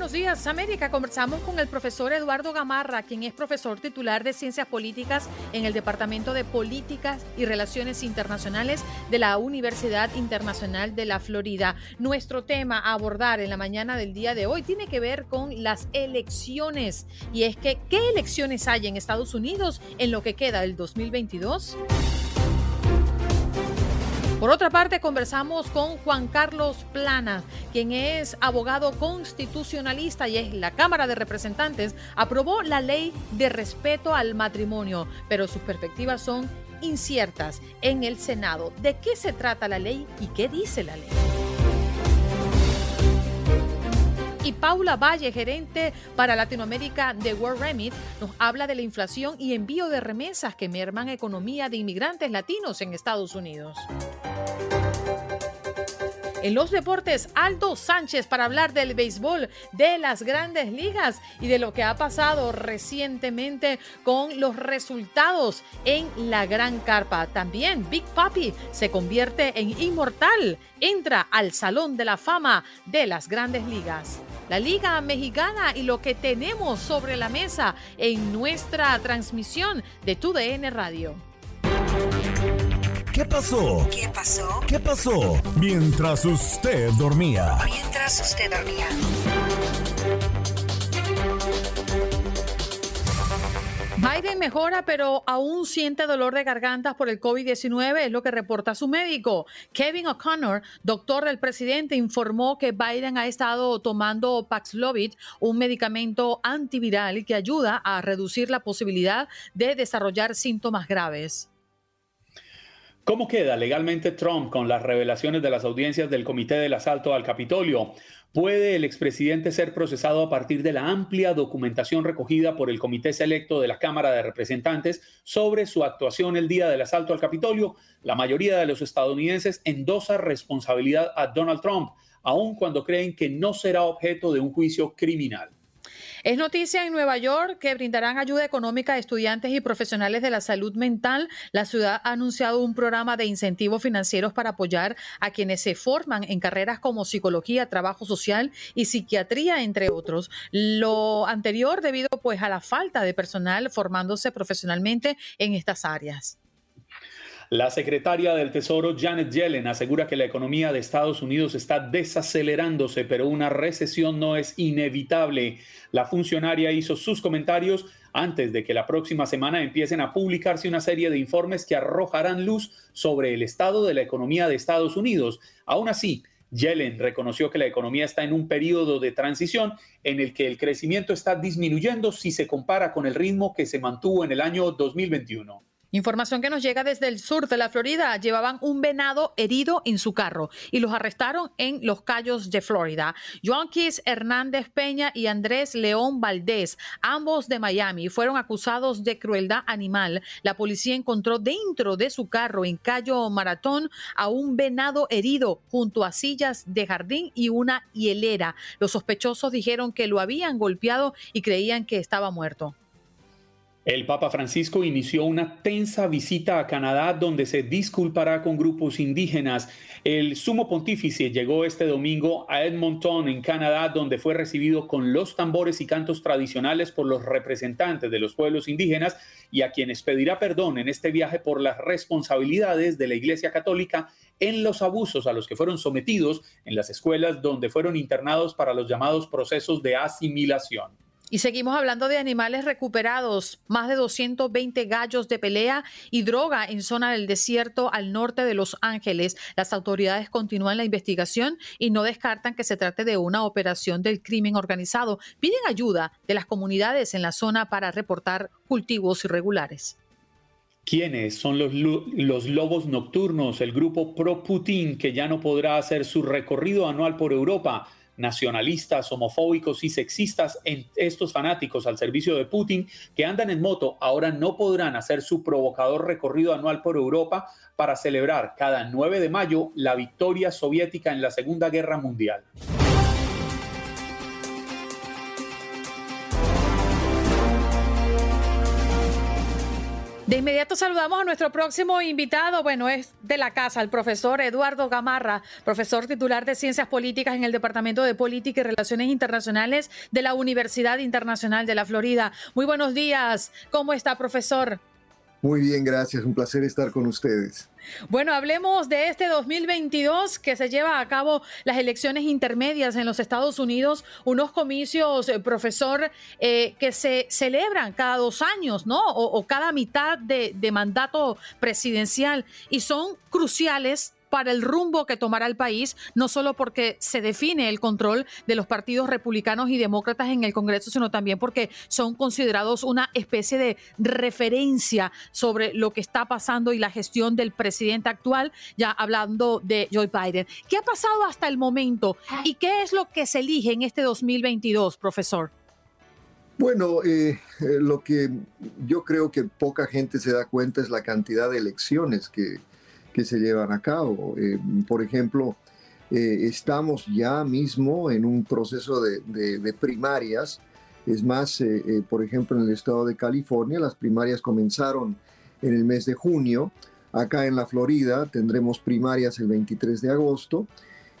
Buenos Días América conversamos con el profesor Eduardo Gamarra, quien es profesor titular de Ciencias Políticas en el Departamento de Políticas y Relaciones Internacionales de la Universidad Internacional de la Florida. Nuestro tema a abordar en la mañana del día de hoy tiene que ver con las elecciones. Y es que, ¿qué elecciones hay en Estados Unidos en lo que queda del 2022? Por otra parte, conversamos con Juan Carlos Plana, quien es abogado constitucionalista y es la Cámara de Representantes, aprobó la ley de respeto al matrimonio, pero sus perspectivas son inciertas en el Senado. ¿De qué se trata la ley y qué dice la ley? Y Paula Valle, gerente para Latinoamérica de World Remit, nos habla de la inflación y envío de remesas que merman economía de inmigrantes latinos en Estados Unidos. En los deportes, Aldo Sánchez para hablar del béisbol, de las grandes ligas y de lo que ha pasado recientemente con los resultados en la Gran Carpa. También Big Papi se convierte en inmortal, entra al Salón de la Fama de las grandes ligas. La Liga Mexicana y lo que tenemos sobre la mesa en nuestra transmisión de TUDN Radio. ¿Qué pasó? ¿Qué pasó? ¿Qué pasó? Mientras usted dormía. Mientras usted dormía. Biden mejora, pero aún siente dolor de garganta por el COVID-19, es lo que reporta su médico. Kevin O'Connor, doctor del presidente, informó que Biden ha estado tomando Paxlovid, un medicamento antiviral que ayuda a reducir la posibilidad de desarrollar síntomas graves. ¿Cómo queda legalmente Trump con las revelaciones de las audiencias del Comité del Asalto al Capitolio? ¿Puede el expresidente ser procesado a partir de la amplia documentación recogida por el Comité Selecto de la Cámara de Representantes sobre su actuación el día del asalto al Capitolio? La mayoría de los estadounidenses endosa responsabilidad a Donald Trump, aun cuando creen que no será objeto de un juicio criminal. Es noticia en Nueva York que brindarán ayuda económica a estudiantes y profesionales de la salud mental. La ciudad ha anunciado un programa de incentivos financieros para apoyar a quienes se forman en carreras como psicología, trabajo social y psiquiatría, entre otros. Lo anterior debido pues a la falta de personal formándose profesionalmente en estas áreas. La secretaria del Tesoro Janet Yellen asegura que la economía de Estados Unidos está desacelerándose, pero una recesión no es inevitable. La funcionaria hizo sus comentarios antes de que la próxima semana empiecen a publicarse una serie de informes que arrojarán luz sobre el estado de la economía de Estados Unidos. Aún así, Yellen reconoció que la economía está en un periodo de transición en el que el crecimiento está disminuyendo si se compara con el ritmo que se mantuvo en el año 2021. Información que nos llega desde el sur de la Florida. Llevaban un venado herido en su carro y los arrestaron en Los Cayos de Florida. Joanquis Hernández Peña y Andrés León Valdés, ambos de Miami, fueron acusados de crueldad animal. La policía encontró dentro de su carro en Cayo Maratón a un venado herido junto a sillas de jardín y una hielera. Los sospechosos dijeron que lo habían golpeado y creían que estaba muerto. El Papa Francisco inició una tensa visita a Canadá donde se disculpará con grupos indígenas. El sumo pontífice llegó este domingo a Edmonton, en Canadá, donde fue recibido con los tambores y cantos tradicionales por los representantes de los pueblos indígenas y a quienes pedirá perdón en este viaje por las responsabilidades de la Iglesia Católica en los abusos a los que fueron sometidos en las escuelas donde fueron internados para los llamados procesos de asimilación. Y seguimos hablando de animales recuperados, más de 220 gallos de pelea y droga en zona del desierto al norte de Los Ángeles. Las autoridades continúan la investigación y no descartan que se trate de una operación del crimen organizado. Piden ayuda de las comunidades en la zona para reportar cultivos irregulares. ¿Quiénes son los, los lobos nocturnos, el grupo pro-Putin que ya no podrá hacer su recorrido anual por Europa? Nacionalistas, homofóbicos y sexistas, en estos fanáticos al servicio de Putin que andan en moto ahora no podrán hacer su provocador recorrido anual por Europa para celebrar cada 9 de mayo la victoria soviética en la Segunda Guerra Mundial. De inmediato saludamos a nuestro próximo invitado. Bueno, es de la casa, el profesor Eduardo Gamarra, profesor titular de Ciencias Políticas en el Departamento de Política y Relaciones Internacionales de la Universidad Internacional de la Florida. Muy buenos días. ¿Cómo está, profesor? Muy bien, gracias. Un placer estar con ustedes. Bueno, hablemos de este 2022 que se lleva a cabo las elecciones intermedias en los Estados Unidos, unos comicios, eh, profesor, eh, que se celebran cada dos años, ¿no? O, cada mitad de, de mandato presidencial y son cruciales para el rumbo que tomará el país, no solo porque se define el control de los partidos republicanos y demócratas en el Congreso, sino también porque son considerados una especie de referencia sobre lo que está pasando y la gestión del presidente actual, ya hablando de Joe Biden. ¿Qué ha pasado hasta el momento y qué es lo que se elige en este 2022, profesor? Bueno, eh, eh, lo que yo creo que poca gente se da cuenta es la cantidad de elecciones que, se llevan a cabo. Eh, por ejemplo, eh, estamos ya mismo en un proceso de, primarias. Es más, eh, por ejemplo, en el estado de California, las primarias comenzaron en el mes de junio. Acá en la Florida tendremos primarias el 23 de agosto,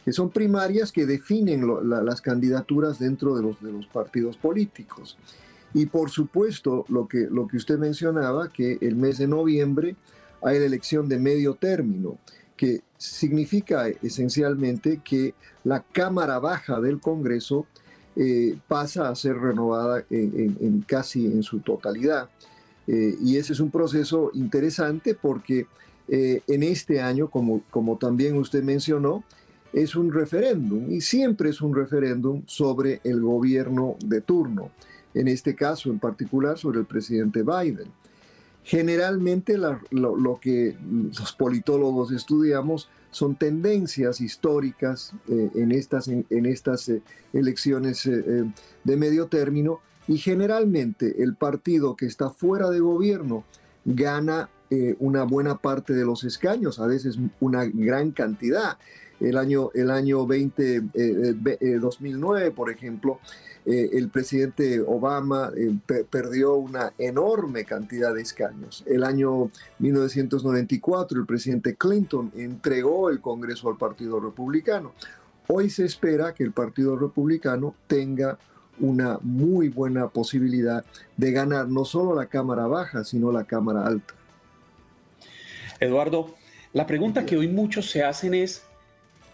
que son primarias que definen las candidaturas dentro de los, partidos políticos. Y por supuesto, lo que usted mencionaba, que el mes de noviembre hay la elección de medio término, que significa esencialmente que la Cámara Baja del Congreso eh, pasa a ser renovada en, casi en su totalidad. Eh, y ese es un proceso interesante porque eh, en este año, como, como también usted mencionó, es un referéndum y siempre es un referéndum sobre el gobierno de turno, en este caso en particular sobre el presidente Biden. Generalmente lo, que los politólogos estudiamos son tendencias históricas eh, en estas, en, estas eh, elecciones eh, de medio término y generalmente el partido que está fuera de gobierno gana una buena parte de los escaños, a veces una gran cantidad. El año, el año 20, 2009, por ejemplo, eh, el presidente Obama eh, perdió una enorme cantidad de escaños. El año 1994 el presidente Clinton entregó el Congreso al Partido Republicano. Hoy se espera que el Partido Republicano tenga una muy buena posibilidad de ganar no solo la Cámara Baja, sino la Cámara Alta. Eduardo, la pregunta que hoy muchos se hacen es,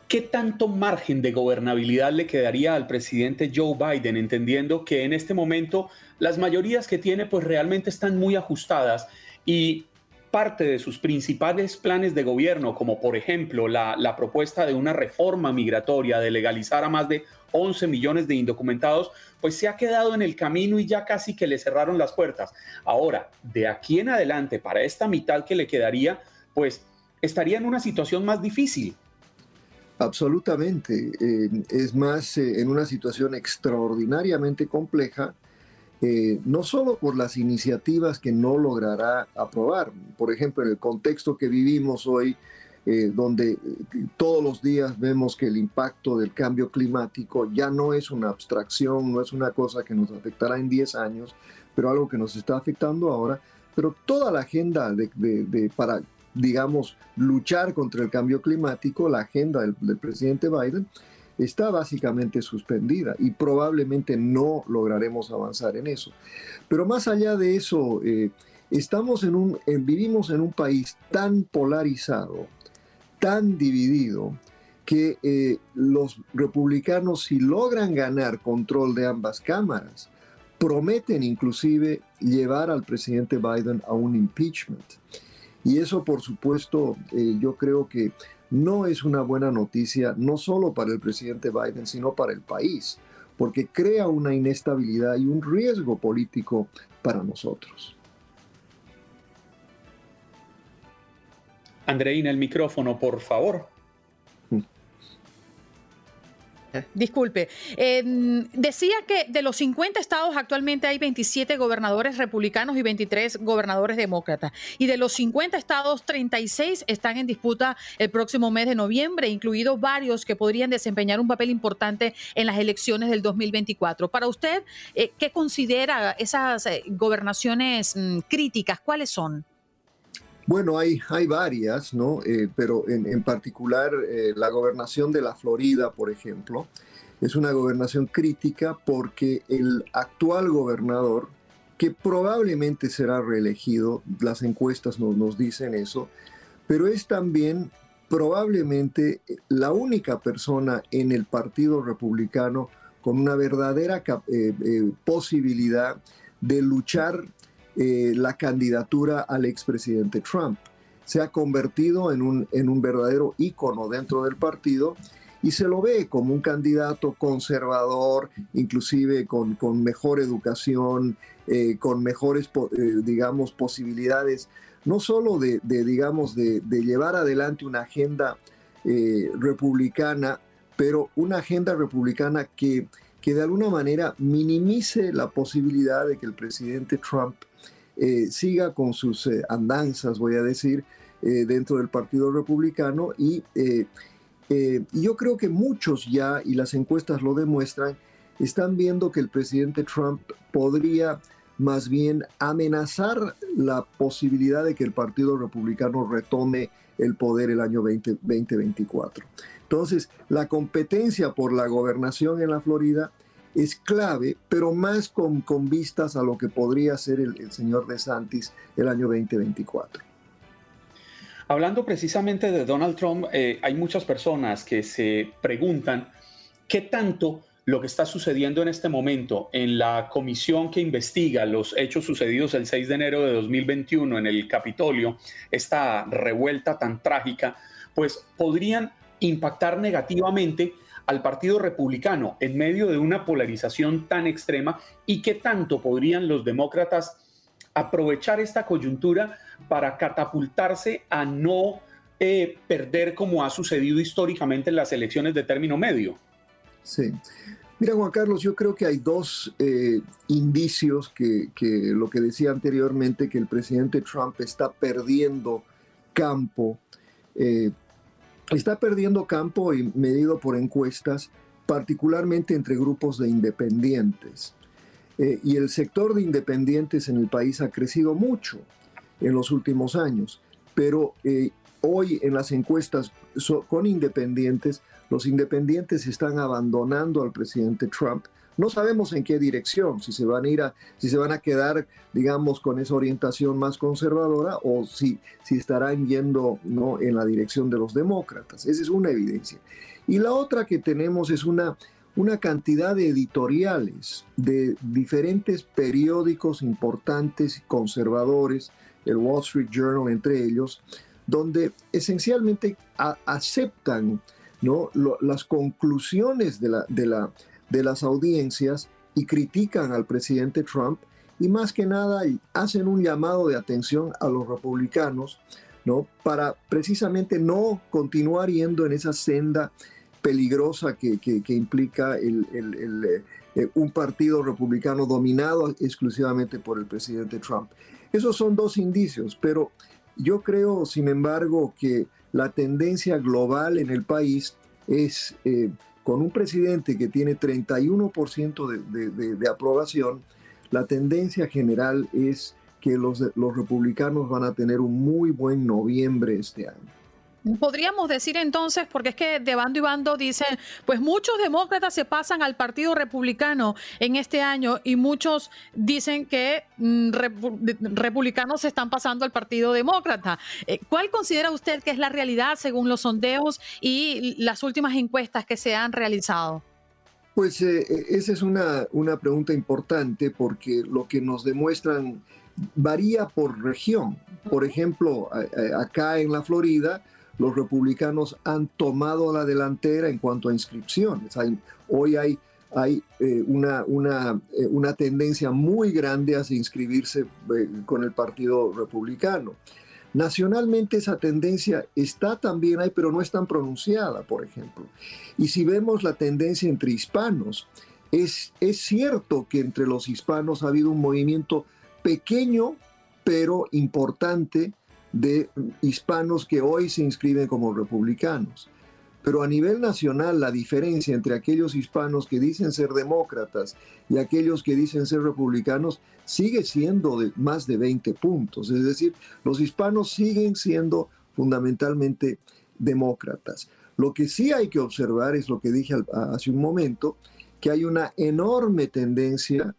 ¿Qué tanto margen de gobernabilidad le quedaría al presidente Joe Biden, entendiendo que en este momento las mayorías que tiene pues realmente están muy ajustadas y parte de sus principales planes de gobierno, como por ejemplo la, propuesta de una reforma migratoria, de legalizar a más de 11 millones de indocumentados, pues se ha quedado en el camino y ya casi que le cerraron las puertas. Ahora, de aquí en adelante, para esta mitad que le quedaría, pues estaría en una situación más difícil Absolutamente. Eh, es más, eh, en una situación extraordinariamente compleja, eh, no solo por las iniciativas que no logrará aprobar, por ejemplo, en el contexto que vivimos hoy, donde todos los días vemos que el impacto del cambio climático ya no es una abstracción, no es una cosa que nos afectará en 10 años, pero algo que nos está afectando ahora, pero toda la agenda de, para digamos, luchar contra el cambio climático, la agenda del, presidente Biden está básicamente suspendida y probablemente no lograremos avanzar en eso. Pero más allá de eso, eh, estamos en un, vivimos en un país tan polarizado, tan dividido, que eh, los republicanos, si logran ganar control de ambas cámaras, prometen inclusive llevar al presidente Biden a un impeachment. Y eso, por supuesto, eh, yo creo que no es una buena noticia, no solo para el presidente Biden, sino para el país, porque crea una inestabilidad y un riesgo político para nosotros. Andreina, el micrófono, por favor. Disculpe. Em, decía que de los 50 estados actualmente hay 27 gobernadores republicanos y 23 gobernadores demócratas. Y de los 50 estados, 36 están en disputa el próximo mes de noviembre, incluidos varios que podrían desempeñar un papel importante en las elecciones del 2024. Para usted, eh, ¿qué considera esas eh, gobernaciones mm, críticas? ¿Cuáles son? Bueno, hay, hay varias, ¿no? Eh, pero en, particular eh, la gobernación de la Florida, por ejemplo, es una gobernación crítica porque el actual gobernador, que probablemente será reelegido, las encuestas nos, nos dicen eso, pero es también probablemente la única persona en el Partido Republicano con una verdadera eh, posibilidad de luchar eh, la candidatura al expresidente Trump. Se ha convertido en un, en un verdadero ícono dentro del partido y se lo ve como un candidato conservador, inclusive con, con mejor educación, eh, con mejores, eh, digamos, posibilidades, no solo de, digamos, de, llevar adelante una agenda republicana, pero una agenda republicana que, que de alguna manera minimice la posibilidad de que el presidente Trump eh, siga con sus eh, andanzas, voy a decir, eh, dentro del Partido Republicano y, yo creo que muchos ya, y las encuestas lo demuestran, están viendo que el presidente Trump podría más bien amenazar la posibilidad de que el Partido Republicano retome el poder el año 2024. Entonces, la competencia por la gobernación en la Florida es clave, pero más con, con vistas a lo que podría ser el, señor DeSantis el año 2024. Hablando precisamente de Donald Trump, eh, hay muchas personas que se preguntan qué tanto lo que está sucediendo en este momento en la comisión que investiga los hechos sucedidos el 6 de enero de 2021 en el Capitolio, esta revuelta tan trágica, pues podrían impactar negativamente al Partido Republicano en medio de una polarización tan extrema y qué tanto podrían los demócratas aprovechar esta coyuntura para catapultarse a no eh, perder como ha sucedido históricamente en las elecciones de término medio. Sí. Mira, Juan Carlos, yo creo que hay dos eh, indicios que, lo que decía anteriormente, que el presidente Trump está perdiendo campo eh, está perdiendo campo y medido por encuestas, particularmente entre grupos de independientes. Eh, y el sector de independientes en el país ha crecido mucho en los últimos años, pero eh, hoy en las encuestas con independientes, los independientes están abandonando al presidente Trump no sabemos en qué dirección, si se van a ir a, si se van a quedar, digamos, con esa orientación más conservadora o si, si estarán yendo ¿no? en la dirección de los demócratas. Esa es una evidencia. Y la otra que tenemos es una, una cantidad de editoriales de diferentes periódicos importantes y conservadores, el Wall Street Journal entre ellos, donde esencialmente aceptan ¿no? las conclusiones de la, de la de las audiencias y critican al presidente Trump y más que nada hacen un llamado de atención a los republicanos, ¿no? Para precisamente no continuar yendo en esa senda peligrosa que, implica el, eh, un partido republicano dominado exclusivamente por el presidente Trump. Esos son dos indicios, pero yo creo, sin embargo, que la tendencia global en el país es eh, con un presidente que tiene 31% de, aprobación, la tendencia general es que los, los republicanos van a tener un muy buen noviembre este año. Podríamos decir entonces, porque es que de bando y bando dicen, pues muchos demócratas se pasan al Partido Republicano en este año y muchos dicen que mm, republicanos se están pasando al Partido Demócrata. Eh, ¿Cuál considera usted que es la realidad según los sondeos y las últimas encuestas que se han realizado? Pues eh, eh, esa es una, una pregunta importante porque lo que nos demuestran varía por región. Por ejemplo, acá en la Florida, los republicanos han tomado la delantera en cuanto a inscripciones. hoy hay, eh, eh, una, tendencia muy grande a inscribirse eh, con el Partido Republicano. Nacionalmente esa tendencia está también ahí, pero no es tan pronunciada, por ejemplo. Y si vemos la tendencia entre hispanos, es, es cierto que entre los hispanos ha habido un movimiento pequeño, pero importante, de hispanos que hoy se inscriben como republicanos. Pero a nivel nacional, la diferencia entre aquellos hispanos que dicen ser demócratas y aquellos que dicen ser republicanos sigue siendo de más de 20 puntos. Es decir, los hispanos siguen siendo fundamentalmente demócratas. Lo que sí hay que observar es lo que dije hace un momento, que hay una enorme tendencia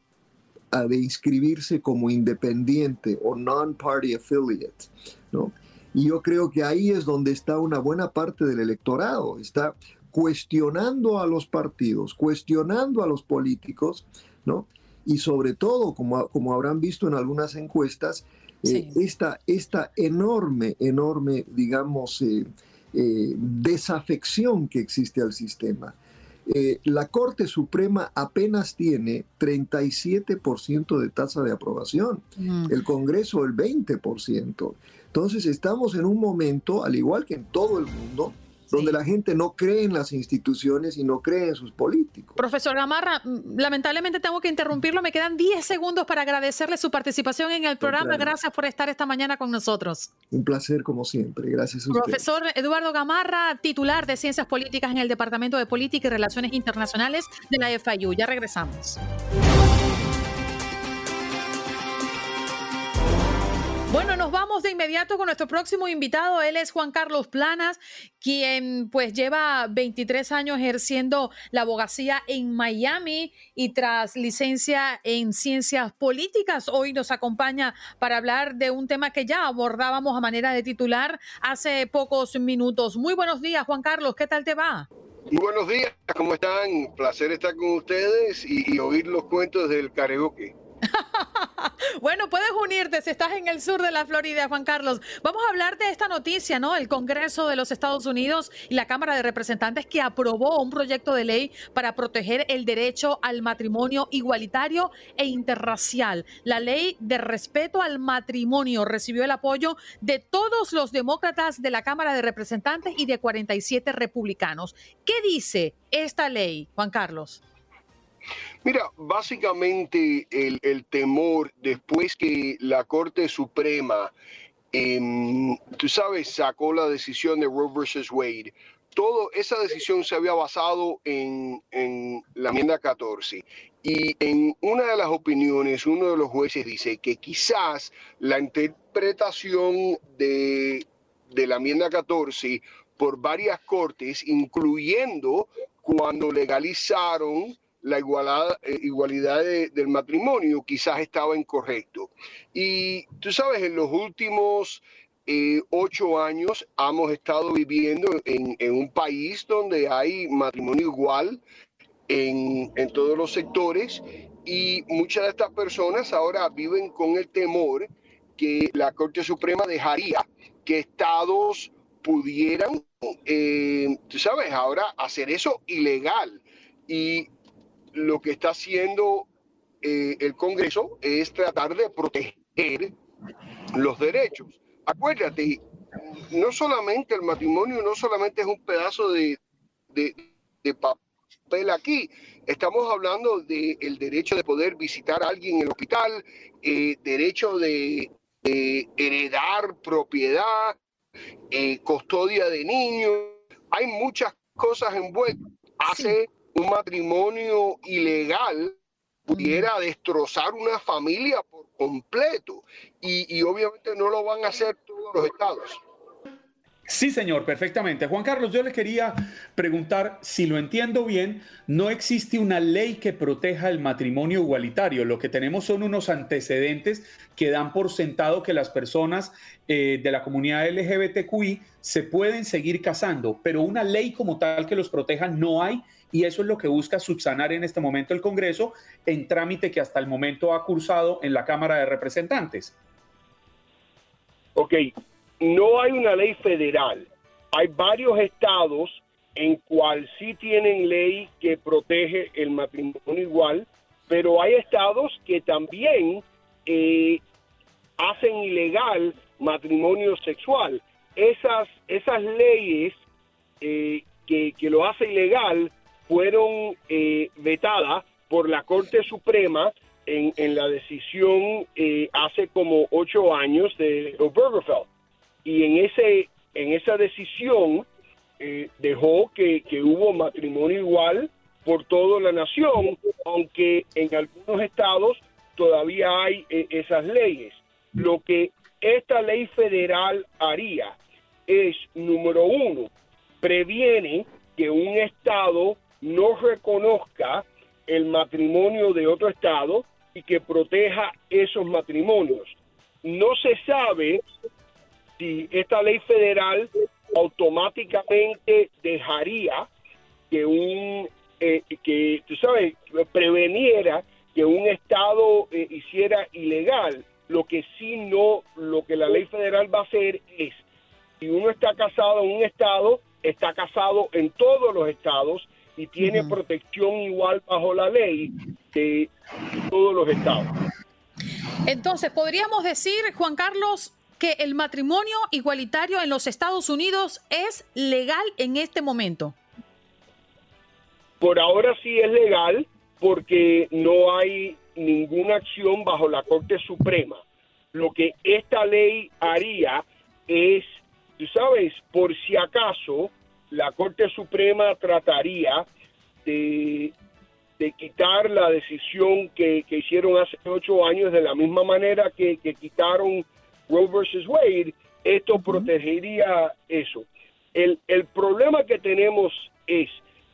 de inscribirse como independiente o non-party affiliate, ¿no? Y yo creo que ahí es donde está una buena parte del electorado, está cuestionando a los partidos, cuestionando a los políticos, ¿no? Y sobre todo, como, como habrán visto en algunas encuestas, eh, esta, esta, enorme, enorme, digamos, eh, eh, desafección que existe al sistema. La Corte Suprema apenas tiene 37% de tasa de aprobación, mm. el Congreso el 20%. Entonces estamos en un momento, al igual que en todo el mundo, donde la gente no cree en las instituciones y no cree en sus políticos. Profesor Gamarra, mm, lamentablemente tengo que interrumpirlo. Me quedan 10 segundos para agradecerle su participación en el programa. Gracias por estar esta mañana con nosotros. Un placer como siempre. Gracias a. Profesor Eduardo Gamarra, titular de Ciencias Políticas en el Departamento de Política y Relaciones Internacionales de la FIU. Ya regresamos. Bueno, nos vamos de inmediato con nuestro próximo invitado. Él es Juan Carlos Planas, quien pues lleva 23 años ejerciendo la abogacía en Miami y tras licencia en ciencias políticas, hoy nos acompaña para hablar de un tema que ya abordábamos a manera de titular hace pocos minutos. Muy buenos días, Juan Carlos, ¿qué tal te va? Muy buenos días, ¿cómo están? Placer estar con ustedes y, oír los cuentos del karaoke. bueno, puedes unirte si estás en el sur de la Florida, Juan Carlos. Vamos a hablar de esta noticia, ¿no? El Congreso de los Estados Unidos y la Cámara de Representantes que aprobó un proyecto de ley para proteger el derecho al matrimonio igualitario e interracial. La ley de respeto al matrimonio recibió el apoyo de todos los demócratas de la Cámara de Representantes y de 47 republicanos. ¿Qué dice esta ley, Juan Carlos? Mira, básicamente el, temor después que la Corte Suprema, em, tú sabes, sacó la decisión de Roe versus Wade, toda esa decisión se había basado en, la enmienda 14. Y en una de las opiniones, uno de los jueces dice que quizás la interpretación de, de la enmienda 14 por varias cortes, incluyendo cuando legalizaron la igualdad, eh, igualdad del matrimonio quizás estaba incorrecto. Y tú sabes, en los últimos eh, ocho años hemos estado viviendo en, un país donde hay matrimonio igual en, en todos los sectores y muchas de estas personas ahora viven con el temor que la Corte Suprema dejaría que estados pudieran, eh, tú sabes, ahora hacer eso ilegal. Y lo que está haciendo eh, el Congreso es tratar de proteger los derechos. Acuérdate, no solamente el matrimonio, no solamente es un pedazo de, papel aquí, estamos hablando del derecho de poder visitar a alguien en el hospital, eh, derecho de, heredar propiedad, eh, custodia de niños, hay muchas cosas envueltas. Hace un matrimonio ilegal pudiera destrozar una familia por completo y, obviamente no lo van a hacer todos los estados. Sí, señor, perfectamente. Juan Carlos, yo le quería preguntar, si lo entiendo bien, no existe una ley que proteja el matrimonio igualitario. Lo que tenemos son unos antecedentes que dan por sentado que las personas eh, de la comunidad LGBTQI se pueden seguir casando, pero una ley como tal que los proteja no hay y eso es lo que busca subsanar en este momento el Congreso en trámite que hasta el momento ha cursado en la Cámara de Representantes. Ok, no hay una ley federal. Hay varios estados en cual sí tienen ley que protege el matrimonio igual, pero hay estados que también eh, hacen ilegal matrimonio sexual. Esas, esas leyes eh, que, que, lo hace ilegal fueron eh, vetadas por la Corte Suprema en, la decisión eh, hace como ocho años de Obergefell. Y en, ese, en esa decisión eh, dejó que, que hubo matrimonio igual por toda la nación, aunque en algunos estados todavía hay eh, esas leyes. Lo que esta ley federal haría es, número uno, previene que un estado no reconozca el matrimonio de otro estado y que proteja esos matrimonios. No se sabe si esta ley federal automáticamente dejaría que un eh, que tú sabes preveniera que un estado eh, hiciera ilegal lo que sí no lo que la ley federal va a hacer es si uno está casado en un estado está casado en todos los estados y tiene protección igual bajo la ley de todos los estados. Entonces, podríamos decir, Juan Carlos, que el matrimonio igualitario en los Estados Unidos es legal en este momento. Por ahora sí es legal porque no hay ninguna acción bajo la Corte Suprema. Lo que esta ley haría es, tú sabes, por si acaso, la Corte Suprema trataría de, de quitar la decisión que, que, hicieron hace ocho años de la misma manera que, que quitaron Roe versus Wade, esto protegería eso. El, el problema que tenemos es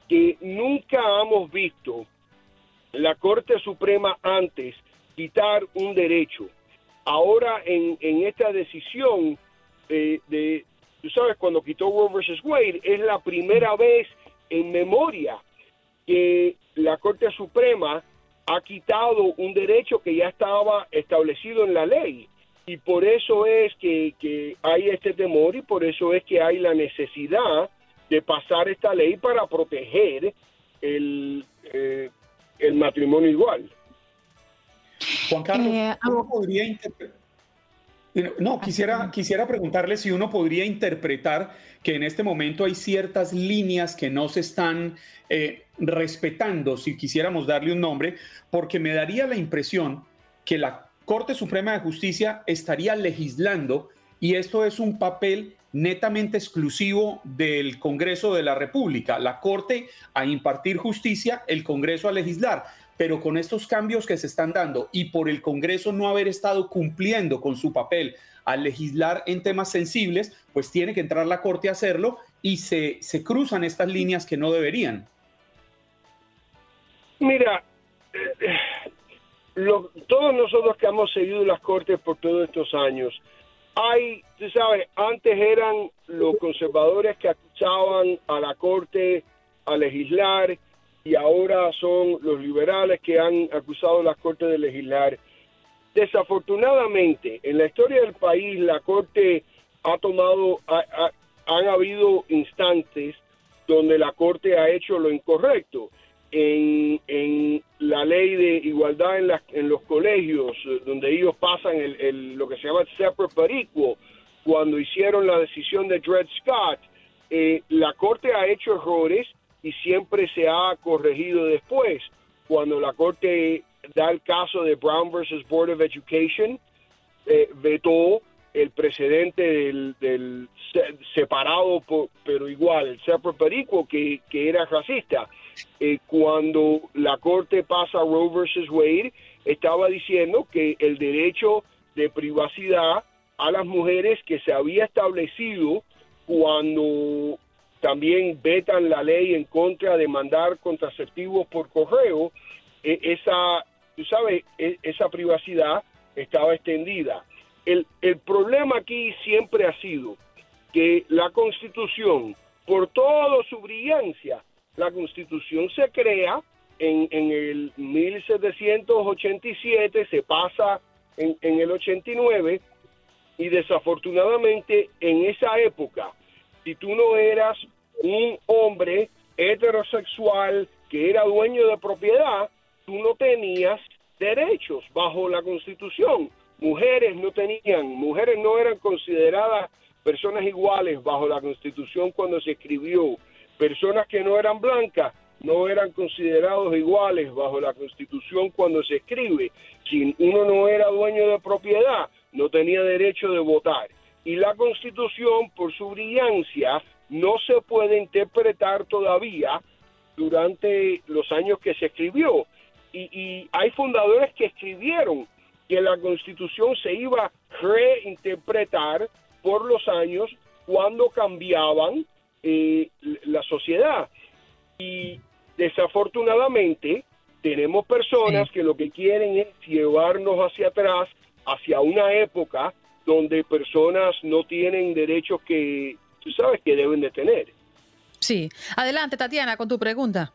que nunca hemos visto la Corte Suprema antes quitar un derecho. Ahora en, en esta decisión eh, de, tú sabes, cuando quitó Roe versus Wade, es la primera vez en memoria que la Corte Suprema ha quitado un derecho que ya estaba establecido en la ley. Y por eso es que, que hay este temor y por eso es que hay la necesidad de pasar esta ley para proteger el, eh, el matrimonio igual. Juan Carlos, eh, ¿cómo podría interpretar? No, quisiera, quisiera preguntarle si uno podría interpretar que en este momento hay ciertas líneas que no se están eh, respetando, si quisiéramos darle un nombre, porque me daría la impresión que la Corte Suprema de Justicia estaría legislando y esto es un papel netamente exclusivo del Congreso de la República, la Corte a impartir justicia, el Congreso a legislar pero con estos cambios que se están dando y por el Congreso no haber estado cumpliendo con su papel al legislar en temas sensibles, pues tiene que entrar la Corte a hacerlo y se, se cruzan estas líneas que no deberían. Mira, eh, todos nosotros que hemos seguido las Cortes por todos estos años, hay, tú sabes, antes eran los conservadores que acusaban a la Corte a legislar y ahora son los liberales que han acusado a la Corte de legislar. Desafortunadamente, en la historia del país, la Corte ha tomado, han habido instantes donde la Corte ha hecho lo incorrecto. En, en la ley de igualdad en, en los colegios, donde ellos pasan el, lo que se llama el separate but cuando hicieron la decisión de Dred Scott, eh, la Corte ha hecho errores y siempre se ha corregido después. Cuando la Corte da el caso de Brown versus Board of Education, eh, vetó el precedente del, separado, pero igual, el separate perico, que, era racista. Eh, cuando la Corte pasa Roe versus Wade, estaba diciendo que el derecho de privacidad a las mujeres que se había establecido cuando también vetan la ley en contra de mandar contraceptivos por correo, e, esa, tú sabes, e, esa privacidad estaba extendida. El, el problema aquí siempre ha sido que la constitución, por toda su brillancia, la constitución se crea en, en el 1787, se pasa en, en el 89 y desafortunadamente en esa época si tú no eras un hombre heterosexual que era dueño de propiedad, tú no tenías derechos bajo la constitución. mujeres no tenían, mujeres no eran consideradas personas iguales bajo la constitución cuando se escribió, personas que no eran blancas no eran considerados iguales bajo la constitución cuando se escribe, si uno no era dueño de propiedad, no tenía derecho de votar. Y la constitución, por su brillancia, no se puede interpretar todavía durante los años que se escribió. Y, hay fundadores que escribieron que la constitución se iba a reinterpretar por los años cuando cambiaban eh, la sociedad. Y desafortunadamente tenemos personas que lo que quieren es llevarnos hacia atrás, hacia una época donde personas no tienen derechos que, tú sabes, que deben de tener. Sí. Adelante, Tatiana, con tu pregunta.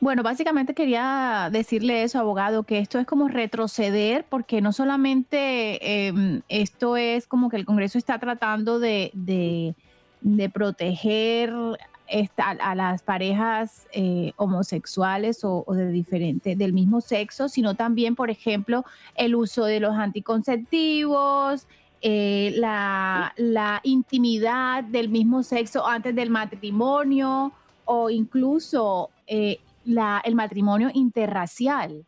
Bueno, básicamente quería decirle eso, abogado, que esto es como retroceder, porque no solamente em, esto es como que el Congreso está tratando de, proteger a, las parejas eh, homosexuales o, de diferente, del mismo sexo, sino también, por ejemplo, el uso de los anticonceptivos, eh, la, intimidad del mismo sexo antes del matrimonio o incluso eh, el matrimonio interracial.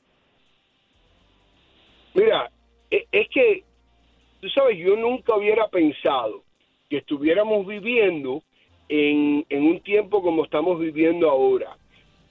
Mira, e, es que, tú sabes, yo nunca hubiera pensado que estuviéramos viviendo en, en un tiempo como estamos viviendo ahora.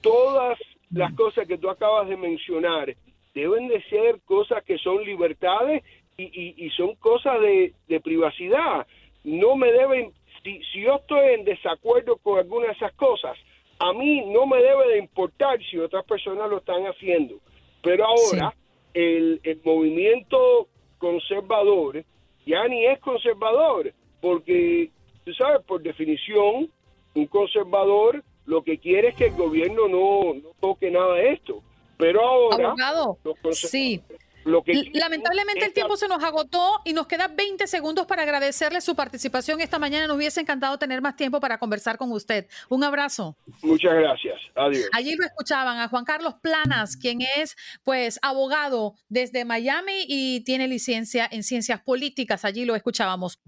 Todas las mm. cosas que tú acabas de mencionar deben de ser cosas que son libertades y, son cosas de, privacidad. No me deben, si, yo estoy en desacuerdo con alguna de esas cosas, a mí no me debe de importar si otras personas lo están haciendo. Pero ahora el, el movimiento conservador ya ni es conservador, porque, tú sabes, por definición, un conservador lo que quiere es que el gobierno no, no toque nada de esto. Pero ahora... sí. Lamentablemente el tiempo se nos agotó y nos queda 20 segundos para agradecerle su participación esta mañana. Nos hubiese encantado tener más tiempo para conversar con usted. Un abrazo. Muchas gracias. Adiós. Allí lo escuchaban a Juan Carlos Planas, quien es pues abogado desde Miami y tiene licencia en ciencias políticas. Allí lo escuchábamos.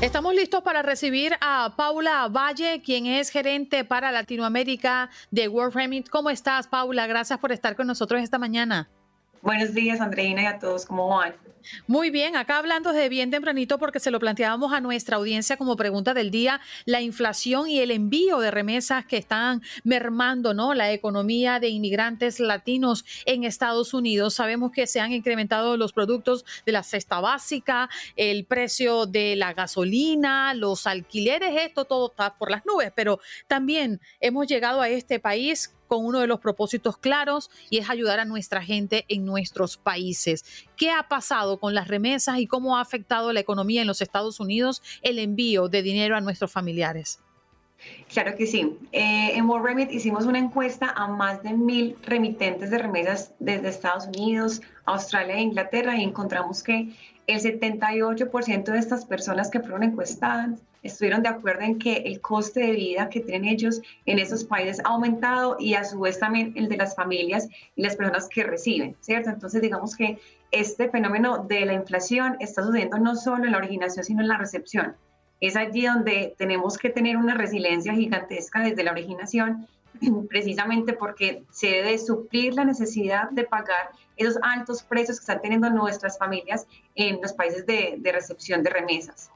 Estamos listos para recibir a Paula Valle, quien es gerente para Latinoamérica de World Remit. ¿Cómo estás, Paula? Gracias por estar con nosotros esta mañana. Buenos días, Andreina, y a todos. ¿Cómo van? Muy bien, acá hablando de bien tempranito porque se lo planteábamos a nuestra audiencia como pregunta del día, la inflación y el envío de remesas que están mermando, ¿no? La economía de inmigrantes latinos en Estados Unidos. Sabemos que se han incrementado los productos de la cesta básica, el precio de la gasolina, los alquileres, esto todo está por las nubes, pero también hemos llegado a este país con uno de los propósitos claros y es ayudar a nuestra gente en nuestros países. ¿Qué ha pasado con las remesas y cómo ha afectado la economía en los Estados Unidos el envío de dinero a nuestros familiares? Claro que sí. Eh, en World Remit hicimos una encuesta a más de mil remitentes de remesas desde Estados Unidos, Australia e Inglaterra y encontramos que el 78% de estas personas que fueron encuestadas estuvieron de acuerdo en que el coste de vida que tienen ellos en esos países ha aumentado y a su vez también el de las familias y las personas que reciben, ¿cierto? Entonces digamos que este fenómeno de la inflación está sucediendo no solo en la originación, sino en la recepción. Es allí donde tenemos que tener una resiliencia gigantesca desde la originación, precisamente porque se debe suplir la necesidad de pagar esos altos precios que están teniendo nuestras familias en los países de, recepción de remesas.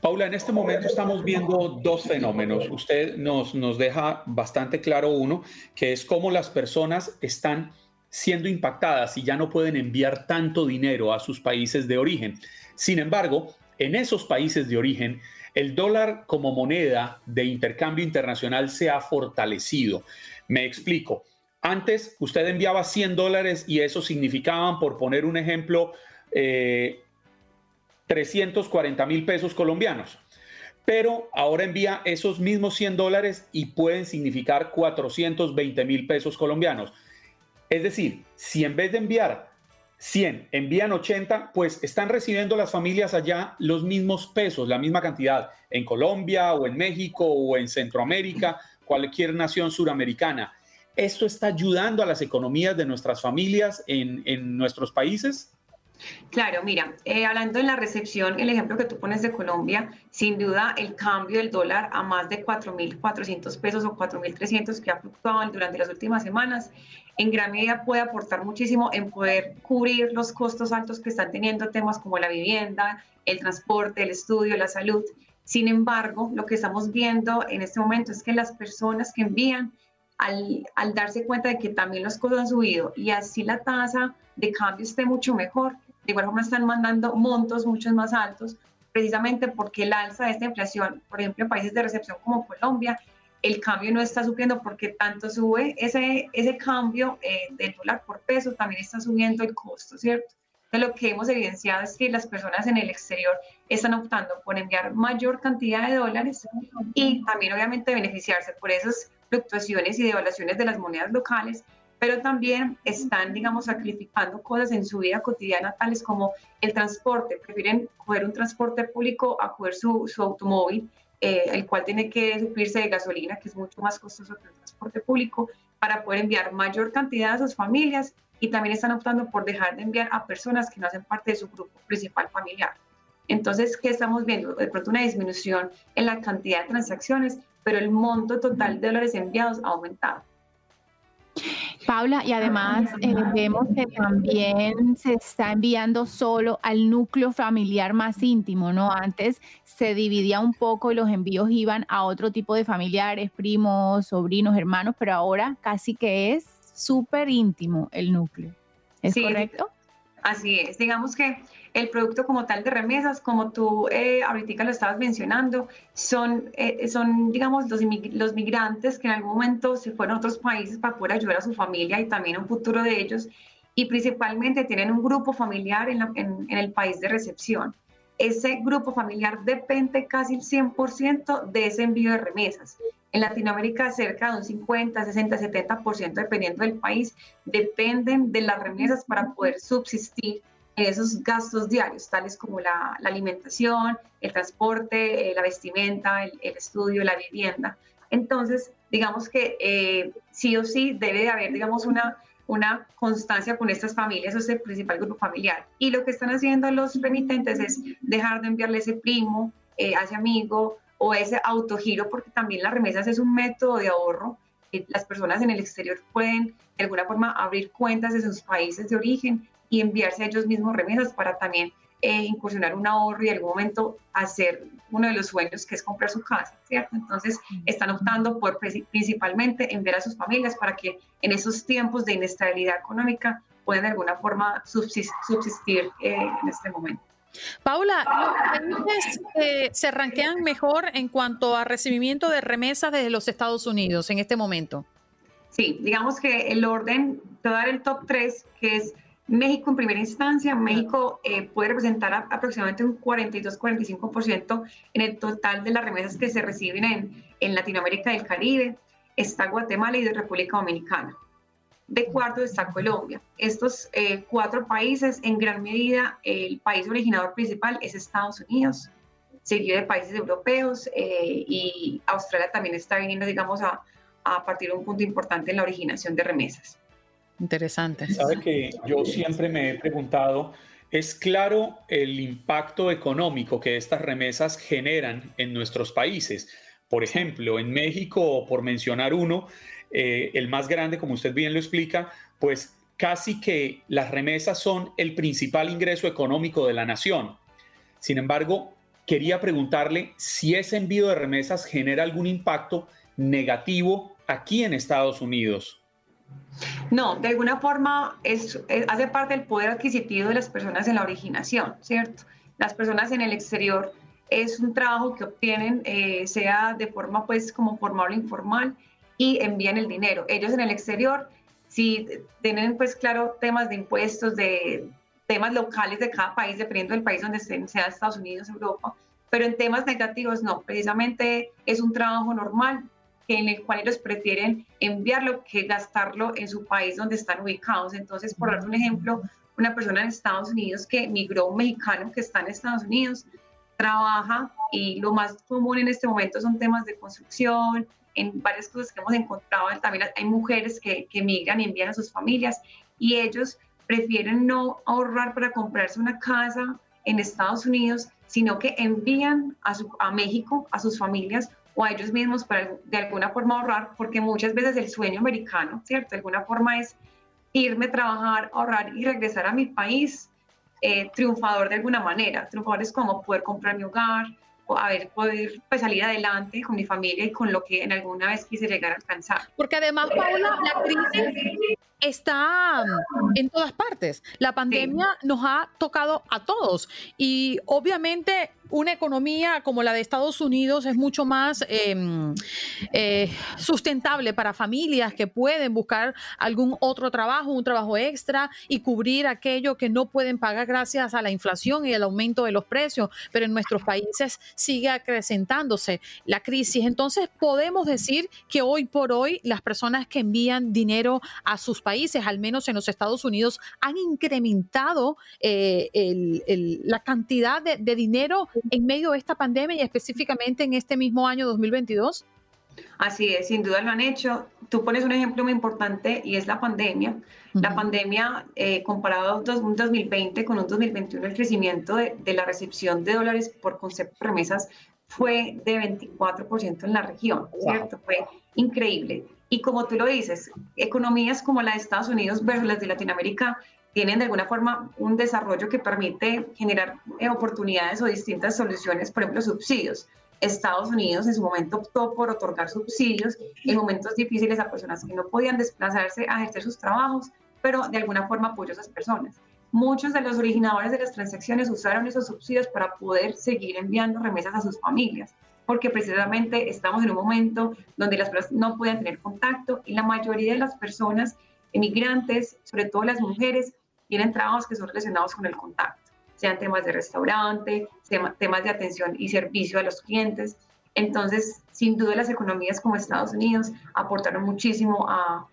Paula, en este momento estamos viendo dos fenómenos. Usted nos, nos deja bastante claro uno, que es cómo las personas están siendo impactadas y ya no pueden enviar tanto dinero a sus países de origen. Sin embargo, en esos países de origen, el dólar como moneda de intercambio internacional se ha fortalecido. Me explico. Antes usted enviaba 100 dólares y eso significaban, por poner un ejemplo, eh, 340 mil pesos colombianos. Pero ahora envía esos mismos 100 dólares y pueden significar 420 mil pesos colombianos. Es decir, si en vez de enviar 100 envían 80, pues están recibiendo las familias allá los mismos pesos, la misma cantidad, en Colombia o en México o en Centroamérica, cualquier nación suramericana. ¿Esto está ayudando a las economías de nuestras familias en, en nuestros países? Claro, mira, eh, hablando en la recepción, el ejemplo que tú pones de Colombia, sin duda el cambio del dólar a más de 4.400 pesos o 4.300 que ha fluctuado durante las últimas semanas, en gran medida puede aportar muchísimo en poder cubrir los costos altos que están teniendo temas como la vivienda, el transporte, el estudio, la salud. Sin embargo, lo que estamos viendo en este momento es que las personas que envían, al, al darse cuenta de que también los costos han subido y así la tasa de cambio esté mucho mejor, de igual forma están mandando montos muchos más altos, precisamente porque el alza de esta inflación, por ejemplo, en países de recepción como Colombia, el cambio no está subiendo porque tanto sube ese, ese cambio eh, del dólar por peso, también está subiendo el costo, ¿cierto? Entonces, lo que hemos evidenciado es que las personas en el exterior están optando por enviar mayor cantidad de dólares y también obviamente beneficiarse por esas fluctuaciones y devaluaciones de las monedas locales, pero también están, digamos, sacrificando cosas en su vida cotidiana, tales como el transporte. Prefieren coger un transporte público a coger su, su automóvil, eh, el cual tiene que suplirse de gasolina, que es mucho más costoso que el transporte público, para poder enviar mayor cantidad a sus familias y también están optando por dejar de enviar a personas que no hacen parte de su grupo principal familiar. Entonces, ¿qué estamos viendo? De pronto una disminución en la cantidad de transacciones, pero el monto total de dólares enviados ha aumentado. Paula, y además eh, vemos que también se está enviando solo al núcleo familiar más íntimo, ¿no? Antes se dividía un poco y los envíos iban a otro tipo de familiares, primos, sobrinos, hermanos, pero ahora casi que es súper íntimo el núcleo. ¿Es correcto? Así es. Digamos que el producto como tal de remesas, como tú eh, ahorita lo estabas mencionando, son, eh, son digamos, los, los migrantes que en algún momento se fueron a otros países para poder ayudar a su familia y también un futuro de ellos, y principalmente tienen un grupo familiar en, en, en el país de recepción. Ese grupo familiar depende casi el 100% de ese envío de remesas. En Latinoamérica cerca de un 50, 60, 70% dependiendo del país dependen de las remesas para poder subsistir esos gastos diarios, tales como la, alimentación, el transporte, eh, la vestimenta, el, estudio, la vivienda. Entonces, digamos que eh, sí o sí debe de haber, digamos, una, una constancia con estas familias, ese principal grupo familiar. Y lo que están haciendo los remitentes es dejar de enviarle ese primo, eh, ese amigo o ese autogiro, porque también las remesas es un método de ahorro. las personas en el exterior pueden de alguna forma abrir cuentas de sus países de origen y enviarse a ellos mismos remesas para también eh, incursionar un ahorro y en algún momento hacer uno de los sueños que es comprar su casa, ¿cierto? Entonces están optando por principalmente enviar a sus familias para que en esos tiempos de inestabilidad económica puedan de alguna forma subsistir, eh, en este momento. Paula, los países eh, se ranquean mejor en cuanto a recibimiento de remesas desde los Estados Unidos en este momento. Sí, digamos que el orden, te voy a dar el top 3, que es México en primera instancia, México eh, puede representar aproximadamente un 42-45% en el total de las remesas que se reciben en, en Latinoamérica y el Caribe. Está Guatemala y República Dominicana. De cuarto está Colombia. Estos eh, cuatro países, en gran medida, el país originador principal es Estados Unidos, seguido de países europeos eh, y Australia también está viniendo, digamos, a, a partir de un punto importante en la originación de remesas. Interesante. Sabe que yo siempre me he preguntado, es claro el impacto económico que estas remesas generan en nuestros países. Por ejemplo, en México, por mencionar uno, eh, el más grande, como usted bien lo explica, pues casi que las remesas son el principal ingreso económico de la nación. Sin embargo, quería preguntarle si ese envío de remesas genera algún impacto negativo aquí en Estados Unidos. No, de alguna forma es, hace parte del poder adquisitivo de las personas en la originación, ¿cierto? Las personas en el exterior es un trabajo que obtienen, eh, sea de forma pues como formal o informal, y envían el dinero. Ellos en el exterior, si tienen pues claro temas de impuestos, de temas locales de cada país, dependiendo del país donde estén, sea Estados Unidos, Europa, pero en temas negativos no, precisamente es un trabajo normal en el cual ellos prefieren enviarlo que gastarlo en su país donde están ubicados. Entonces, por dar un ejemplo, una persona en Estados Unidos que migró, un mexicano que está en Estados Unidos, trabaja y lo más común en este momento son temas de construcción, en varias cosas que hemos encontrado, también hay mujeres que, que migran y envían a sus familias y ellos prefieren no ahorrar para comprarse una casa en Estados Unidos, sino que envían a México a sus familias o a ellos mismos para de alguna forma ahorrar, porque muchas veces el sueño americano, ¿cierto? De alguna forma es irme, trabajar, ahorrar y regresar a mi país eh, triunfador de alguna manera. Triunfador es como poder comprar mi hogar, o haber poder pues, salir adelante con mi familia y con lo que en alguna vez quise llegar a alcanzar. Porque además, Paula, la crisis está en todas partes. La pandemia nos ha tocado a todos y obviamente una economía como la de Estados Unidos es mucho más em, eh, sustentable para familias que pueden buscar algún otro trabajo, un trabajo extra y cubrir aquello que no pueden pagar gracias a la inflación y el aumento de los precios, pero en nuestros países sigue acrecentándose la crisis. Entonces podemos decir que hoy por hoy las personas que envían dinero a sus países, al menos en los Estados Unidos, han incrementado eh, la cantidad de, de dinero en medio de esta pandemia y específicamente en este mismo año 2022? Así es, sin duda lo han hecho. Tú pones un ejemplo muy importante y es la pandemia. La pandemia, eh, comparado a un 2020 con un 2021, el crecimiento de, la recepción de dólares por concepto de remesas fue de 24% en la región, ¿cierto? Fue increíble. Y como tú lo dices, economías como la de Estados Unidos versus las de Latinoamérica tienen de alguna forma un desarrollo que permite generar eh, oportunidades o distintas soluciones, por ejemplo, subsidios. Estados Unidos en su momento optó por otorgar subsidios en momentos difíciles a personas que no podían desplazarse a ejercer sus trabajos, pero de alguna forma apoyó a esas personas. Muchos de los originadores de las transacciones usaron esos subsidios para poder seguir enviando remesas a sus familias, porque precisamente estamos en un momento donde las personas no pueden tener contacto y la mayoría de las personas emigrantes, sobre todo las mujeres, tienen trabajos que son relacionados con el contacto, sean temas de restaurante, temas de atención y servicio a los clientes. Entonces, sin duda las economías como Estados Unidos aportaron muchísimo a,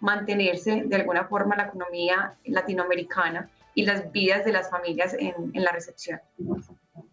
mantenerse de alguna forma la economía latinoamericana y las vidas de las familias en, en la recepción.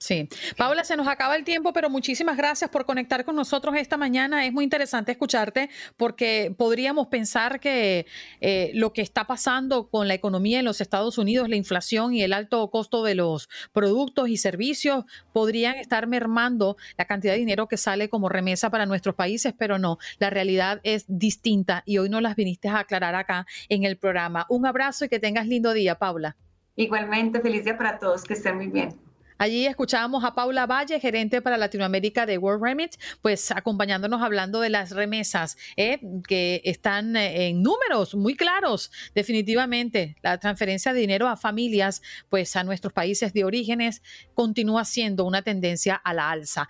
Sí. Paula, se nos acaba el tiempo, pero muchísimas gracias por conectar con nosotros esta mañana. Es muy interesante escucharte porque podríamos pensar que eh, lo que está pasando con la economía en los Estados Unidos, la inflación y el alto costo de los productos y servicios podrían estar mermando la cantidad de dinero que sale como remesa para nuestros países, pero no, la realidad es distinta y hoy nos las viniste a aclarar acá en el programa. Un abrazo y que tengas lindo día, Paula. Igualmente, feliz día para todos, que estén muy bien. Allí escuchábamos a Paula Valle, gerente para Latinoamérica de World Remit, pues acompañándonos hablando de las remesas, ¿eh? que están eh, en números muy claros, definitivamente. La transferencia de dinero a familias, pues a nuestros países de orígenes, continúa siendo una tendencia a la alza.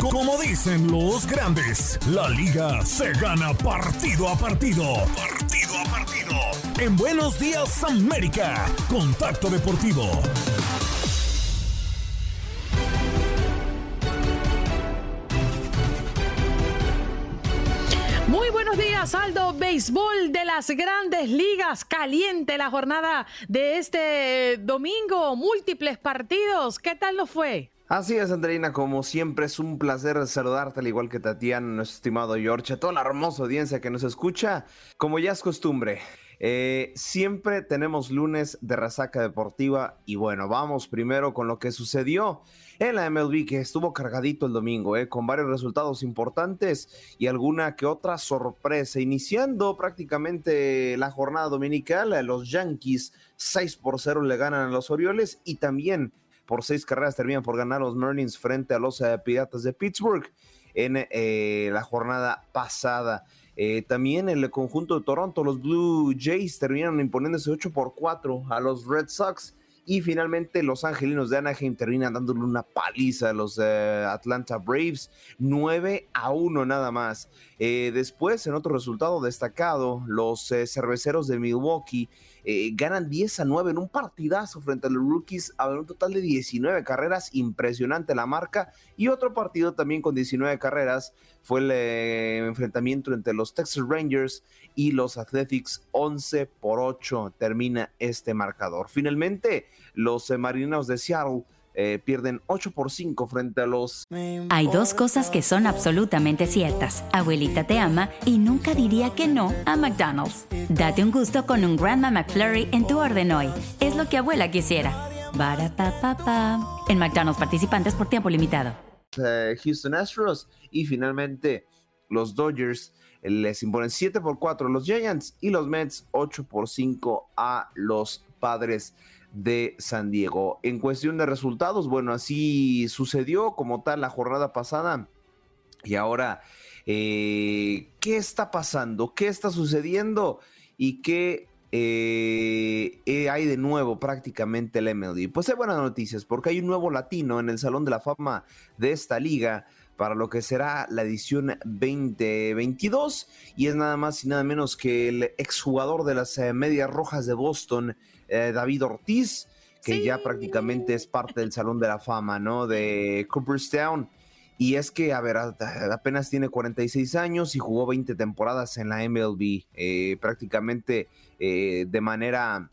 Como dicen los grandes, la liga se gana partido a partido. Partido a partido. En Buenos Días América, Contacto Deportivo. Muy buenos días, Aldo. Béisbol de las grandes ligas. Caliente la jornada de este domingo. Múltiples partidos. ¿Qué tal lo fue? Así es, Andreina, como siempre es un placer saludarte, al igual que Tatiana, nuestro estimado George, a toda la hermosa audiencia que nos escucha. Como ya es costumbre, eh, siempre tenemos lunes de resaca deportiva y bueno, vamos primero con lo que sucedió en la MLB, que estuvo cargadito el domingo, eh, con varios resultados importantes y alguna que otra sorpresa. Iniciando prácticamente la jornada dominical, los Yankees 6 por 0 le ganan a los Orioles y también por seis carreras terminan por ganar los Marlins frente a los eh, Piratas de Pittsburgh en eh, la jornada pasada. Eh, también el conjunto de Toronto, los Blue Jays terminaron imponiéndose 8 por 4 a los Red Sox. Y finalmente los Angelinos de Anaheim terminan dándole una paliza a los Atlanta Braves, 9 a 1 nada más. después, en otro resultado destacado, los cerveceros de Milwaukee eh, ganan 10 a 9 en un partidazo frente a los rookies, a un total de 19 carreras, impresionante la marca. Y otro partido también con 19 carreras fue el eh, enfrentamiento entre los Texas Rangers y los Athletics, 11 por 8 termina este marcador. Finalmente, los eh, Marineros de Seattle eh, pierden 8 por 5 frente a los... Hay dos cosas que son absolutamente ciertas. Abuelita te ama y nunca diría que no a McDonald's. Date un gusto con un Grandma McFlurry en tu orden hoy. Es lo que abuela quisiera. Barapapapa. En McDonald's participantes por tiempo limitado. Eh, Houston Astros y finalmente los Dodgers eh, les imponen 7 por 4 a los Giants y los Mets 8 por 5 a los Padres de San Diego. En cuestión de resultados, bueno, así sucedió como tal la jornada pasada. Y ahora, eh, ¿qué está pasando? ¿Qué está sucediendo? ¿Y qué eh, hay de nuevo prácticamente el MLB? Pues hay buenas noticias porque hay un nuevo latino en el Salón de la Fama de esta liga para lo que será la edición 2022 y es nada más y nada menos que el exjugador de las Medias Rojas de Boston, eh, David Ortiz, que ya prácticamente es parte del Salón de la Fama, ¿no? De Cooperstown. Y es que, a ver, apenas tiene 46 años y jugó 20 temporadas en la MLB, eh, prácticamente eh, de manera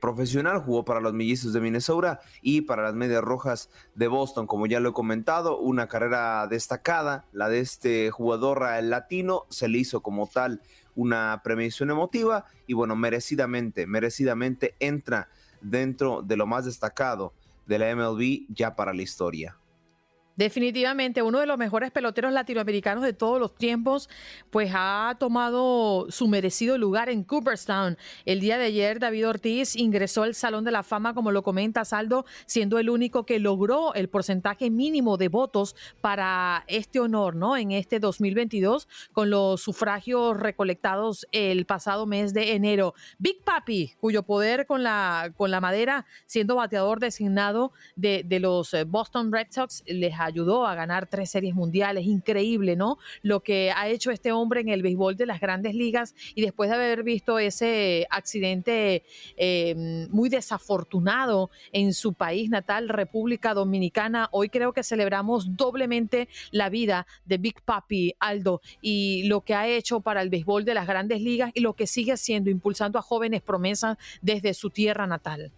profesional, jugó para los Mellizos de Minnesota y para las Medias Rojas de Boston, como ya lo he comentado, una carrera destacada, la de este jugador latino, se le hizo como tal una premiación emotiva y bueno, merecidamente, merecidamente entra dentro de lo más destacado de la MLB ya para la historia. Definitivamente, uno de los mejores peloteros latinoamericanos de todos los tiempos, pues ha tomado su merecido lugar en Cooperstown. El día de ayer, David Ortiz ingresó al Salón de la Fama, como lo comenta Saldo, siendo el único que logró el porcentaje mínimo de votos para este honor, ¿no? En este 2022, con los sufragios recolectados el pasado mes de enero. Big Papi, cuyo poder con la, con la madera, siendo bateador designado de, los eh, Boston Red Sox, les ayudó a ganar tres series mundiales. Increíble, ¿no? Lo que ha hecho este hombre en el béisbol de las grandes ligas y después de haber visto ese accidente eh, muy desafortunado en su país natal, República Dominicana, hoy creo que celebramos doblemente la vida de Big Papi Aldo y lo que ha hecho para el béisbol de las grandes ligas y lo que sigue haciendo, impulsando a jóvenes promesas desde su tierra natal.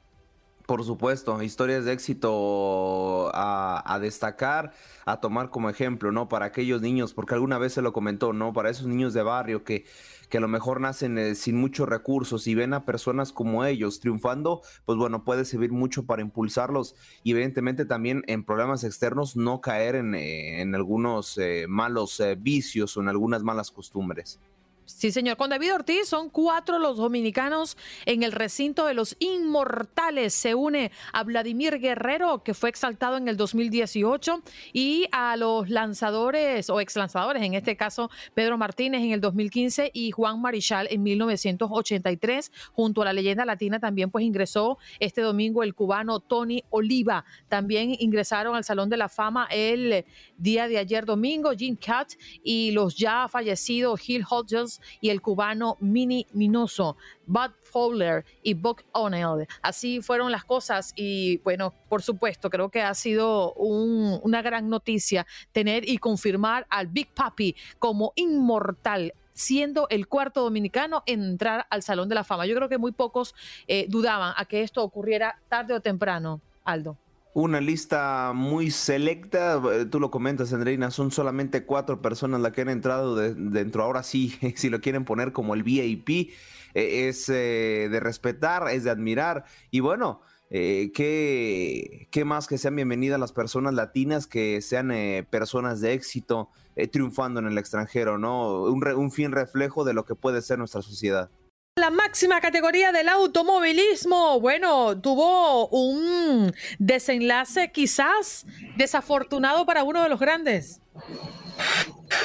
Por supuesto, historias de éxito a, destacar, a tomar como ejemplo, ¿no? Para aquellos niños, porque alguna vez se lo comentó, ¿no? Para esos niños de barrio que, que a lo mejor nacen eh, sin muchos recursos y ven a personas como ellos triunfando, pues bueno, puede servir mucho para impulsarlos y evidentemente también en problemas externos no caer en, eh, algunos eh, malos vicios o en algunas malas costumbres. Sí, señor. Con David Ortiz son cuatro los dominicanos en el recinto de los inmortales. Se une a Vladimir Guerrero, que fue exaltado en el 2018, y a los lanzadores o ex lanzadores, en este caso Pedro Martínez en el 2015 y Juan Marichal en 1983. Junto a la leyenda latina también pues ingresó este domingo el cubano Tony Oliva. También ingresaron al Salón de la Fama el día de ayer domingo Jim Cat y los ya fallecidos Gil Hodges y el cubano Mini Minoso, Bud Fowler y Buck O'Neill. Así fueron las cosas y bueno, por supuesto, creo que ha sido una gran noticia tener y confirmar al Big Papi como inmortal siendo el cuarto dominicano en entrar al Salón de la Fama. Yo creo que muy pocos eh, dudaban a que esto ocurriera tarde o temprano, Aldo. Una lista muy selecta, eh, tú lo comentas, Andreina, son solamente cuatro personas las que han entrado dentro. Ahora sí, si lo quieren poner como el VIP, eh, es eh, de respetar, es de admirar. Y bueno, ¿qué, ¿qué, más que sean bienvenidas las personas latinas, que sean personas de éxito triunfando en el extranjero, ¿no? Un, un fin reflejo de lo que puede ser nuestra sociedad. La máxima categoría del automovilismo, bueno, tuvo un desenlace quizás desafortunado para uno de los grandes.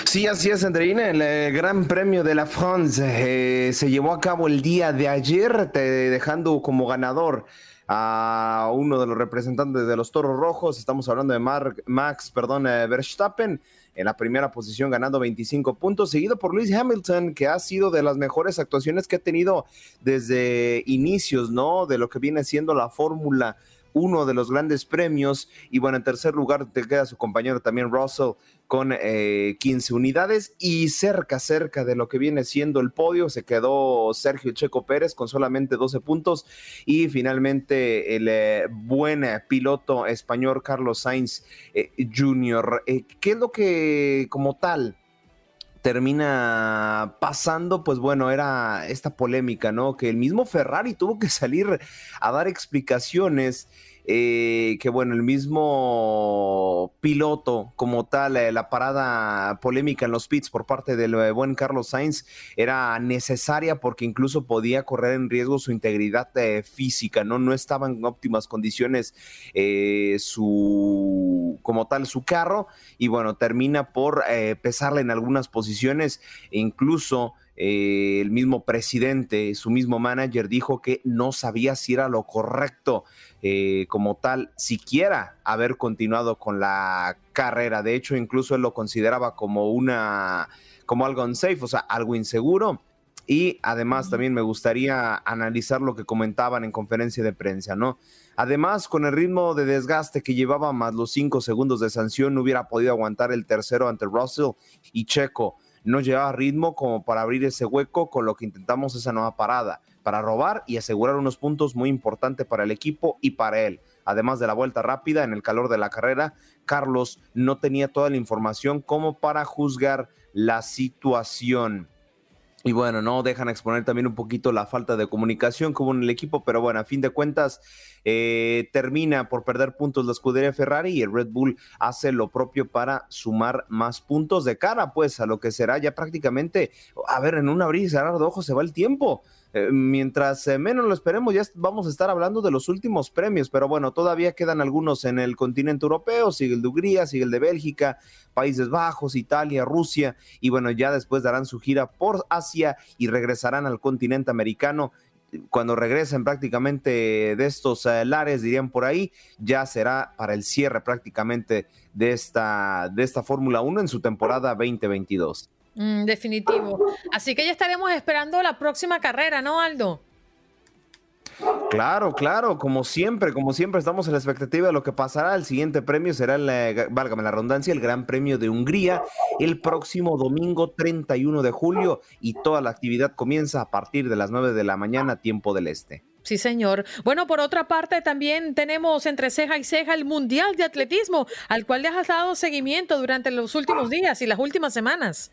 Sí, así es, Andreina. El, eh, Gran Premio de la France eh, se llevó a cabo el día de ayer, dejando como ganador a uno de los representantes de los Toros Rojos. Estamos hablando de Max, perdón, eh, Verstappen en la primera posición ganando 25 puntos, seguido por Lewis Hamilton, que ha sido de las mejores actuaciones que ha tenido desde inicios, ¿no? De lo que viene siendo la Fórmula uno de los grandes premios. Y bueno, en tercer lugar te queda su compañero también Russell con 15 eh, unidades y cerca, cerca de lo que viene siendo el podio se quedó Sergio Checo Pérez con solamente 12 puntos y finalmente el eh, buen piloto español Carlos Sainz eh, Jr. ¿Qué es lo que como tal termina pasando, pues bueno, era esta polémica, ¿no? Que el mismo Ferrari tuvo que salir a dar explicaciones eh, que bueno, el mismo piloto como tal, eh, la parada polémica en los pits por parte del eh, buen Carlos Sainz era necesaria porque incluso podía correr en riesgo su integridad física, ¿no? No estaba en óptimas condiciones su, como tal, su carro y bueno, termina por pesarle en algunas posiciones, incluso eh, el mismo presidente, su mismo manager dijo que no sabía si era lo correcto eh, como tal, siquiera haber continuado con la carrera. De hecho, incluso él lo consideraba como una, como algo unsafe, o sea, algo inseguro. Y además también me gustaría analizar lo que comentaban en conferencia de prensa, ¿no? Además, con el ritmo de desgaste que llevaba más los cinco segundos de sanción, no hubiera podido aguantar el tercero ante Russell y Checo no llevaba ritmo como para abrir ese hueco con lo que intentamos esa nueva parada, para robar y asegurar unos puntos muy importantes para el equipo y para él. Además de la vuelta rápida en el calor de la carrera, Carlos no tenía toda la información como para juzgar la situación. Y bueno, no dejan exponer también un poquito la falta de comunicación como en el equipo, pero bueno, a fin de cuentas eh, termina por perder puntos la escudería Ferrari y el Red Bull hace lo propio para sumar más puntos de cara pues a lo que será ya prácticamente, a ver, en un abrir y cerrar de ojos se va el tiempo. Eh, mientras eh, menos lo esperemos, ya vamos a estar hablando de los últimos premios, pero bueno, todavía quedan algunos en el continente europeo, sigue el de Hungría, sigue el de Bélgica, Países Bajos, Italia, Rusia, y bueno, ya después darán su gira por Asia y regresarán al continente americano cuando regresen prácticamente de estos eh, lares, dirían por ahí, ya será para el cierre prácticamente de esta, de esta Fórmula 1 en su temporada 2022. Mm, definitivo. Así que ya estaremos esperando la próxima carrera, ¿no, Aldo? Claro, claro, como siempre, como siempre estamos en la expectativa de lo que pasará. El siguiente premio será, el, válgame la redundancia, el Gran Premio de Hungría el próximo domingo 31 de julio y toda la actividad comienza a partir de las 9 de la mañana, tiempo del este. Sí, señor. Bueno, por otra parte, también tenemos entre ceja y ceja el Mundial de Atletismo, al cual le has dado seguimiento durante los últimos días y las últimas semanas.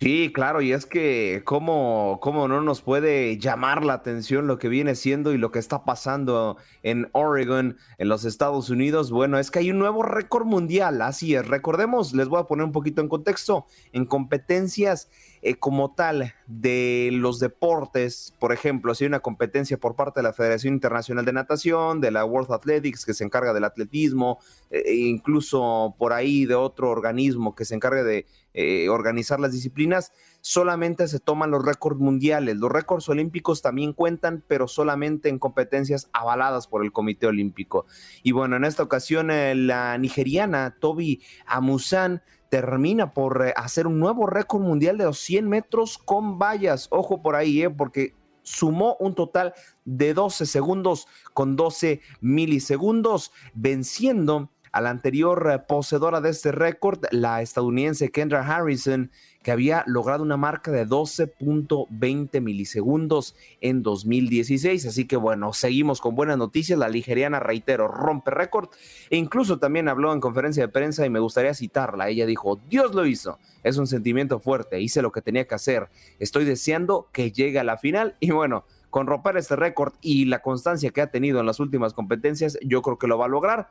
Sí, claro, y es que cómo, cómo no nos puede llamar la atención lo que viene siendo y lo que está pasando en Oregon, en los Estados Unidos. Bueno, es que hay un nuevo récord mundial, así es. Recordemos, les voy a poner un poquito en contexto, en competencias eh, como tal de los deportes, por ejemplo, si hay una competencia por parte de la Federación Internacional de Natación, de la World Athletics que se encarga del atletismo, eh, e incluso por ahí de otro organismo que se encargue de eh, organizar las disciplinas, solamente se toman los récords mundiales. Los récords olímpicos también cuentan, pero solamente en competencias avaladas por el Comité Olímpico. Y bueno, en esta ocasión la nigeriana Toby Amusan termina por eh, hacer un nuevo récord mundial de los 100 metros con vallas. Ojo por ahí, eh, porque sumó un total de 12 segundos con 12 milisegundos, venciendo a la anterior eh, poseedora de este récord, la estadounidense Kendra Harrison, que había logrado una marca de 12.20 milisegundos en 2016. Así que bueno, seguimos con buenas noticias. La ligeriana, reitero, rompe récord. E incluso también habló en conferencia de prensa y me gustaría citarla. Ella dijo, Dios lo hizo. Es un sentimiento fuerte. Hice lo que tenía que hacer. Estoy deseando que llegue a la final. Y bueno, con romper este récord y la constancia que ha tenido en las últimas competencias, yo creo que lo va a lograr.